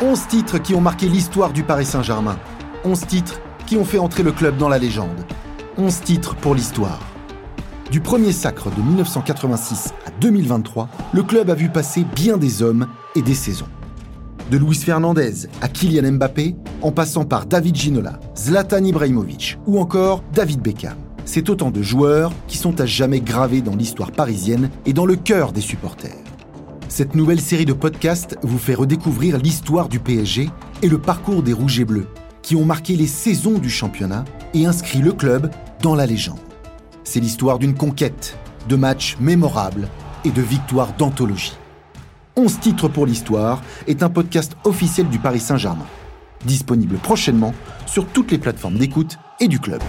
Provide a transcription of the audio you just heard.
11 titres qui ont marqué l'histoire du Paris Saint-Germain. 11 titres qui ont fait entrer le club dans la légende. 11 titres pour l'histoire. Du premier sacre de 1986 à 2023, le club a vu passer bien des hommes et des saisons. De Luis Fernandez à Kylian Mbappé, en passant par David Ginola, Zlatan Ibrahimovic ou encore David Beckham. C'est autant de joueurs qui sont à jamais gravés dans l'histoire parisienne et dans le cœur des supporters. Cette nouvelle série de podcasts vous fait redécouvrir l'histoire du PSG et le parcours des Rouges et Bleus, qui ont marqué les saisons du championnat et inscrit le club dans la légende. C'est l'histoire d'une conquête, de matchs mémorables et de victoires d'anthologie. 11 titres pour l'histoire est un podcast officiel du Paris Saint-Germain, disponible prochainement sur toutes les plateformes d'écoute et du club.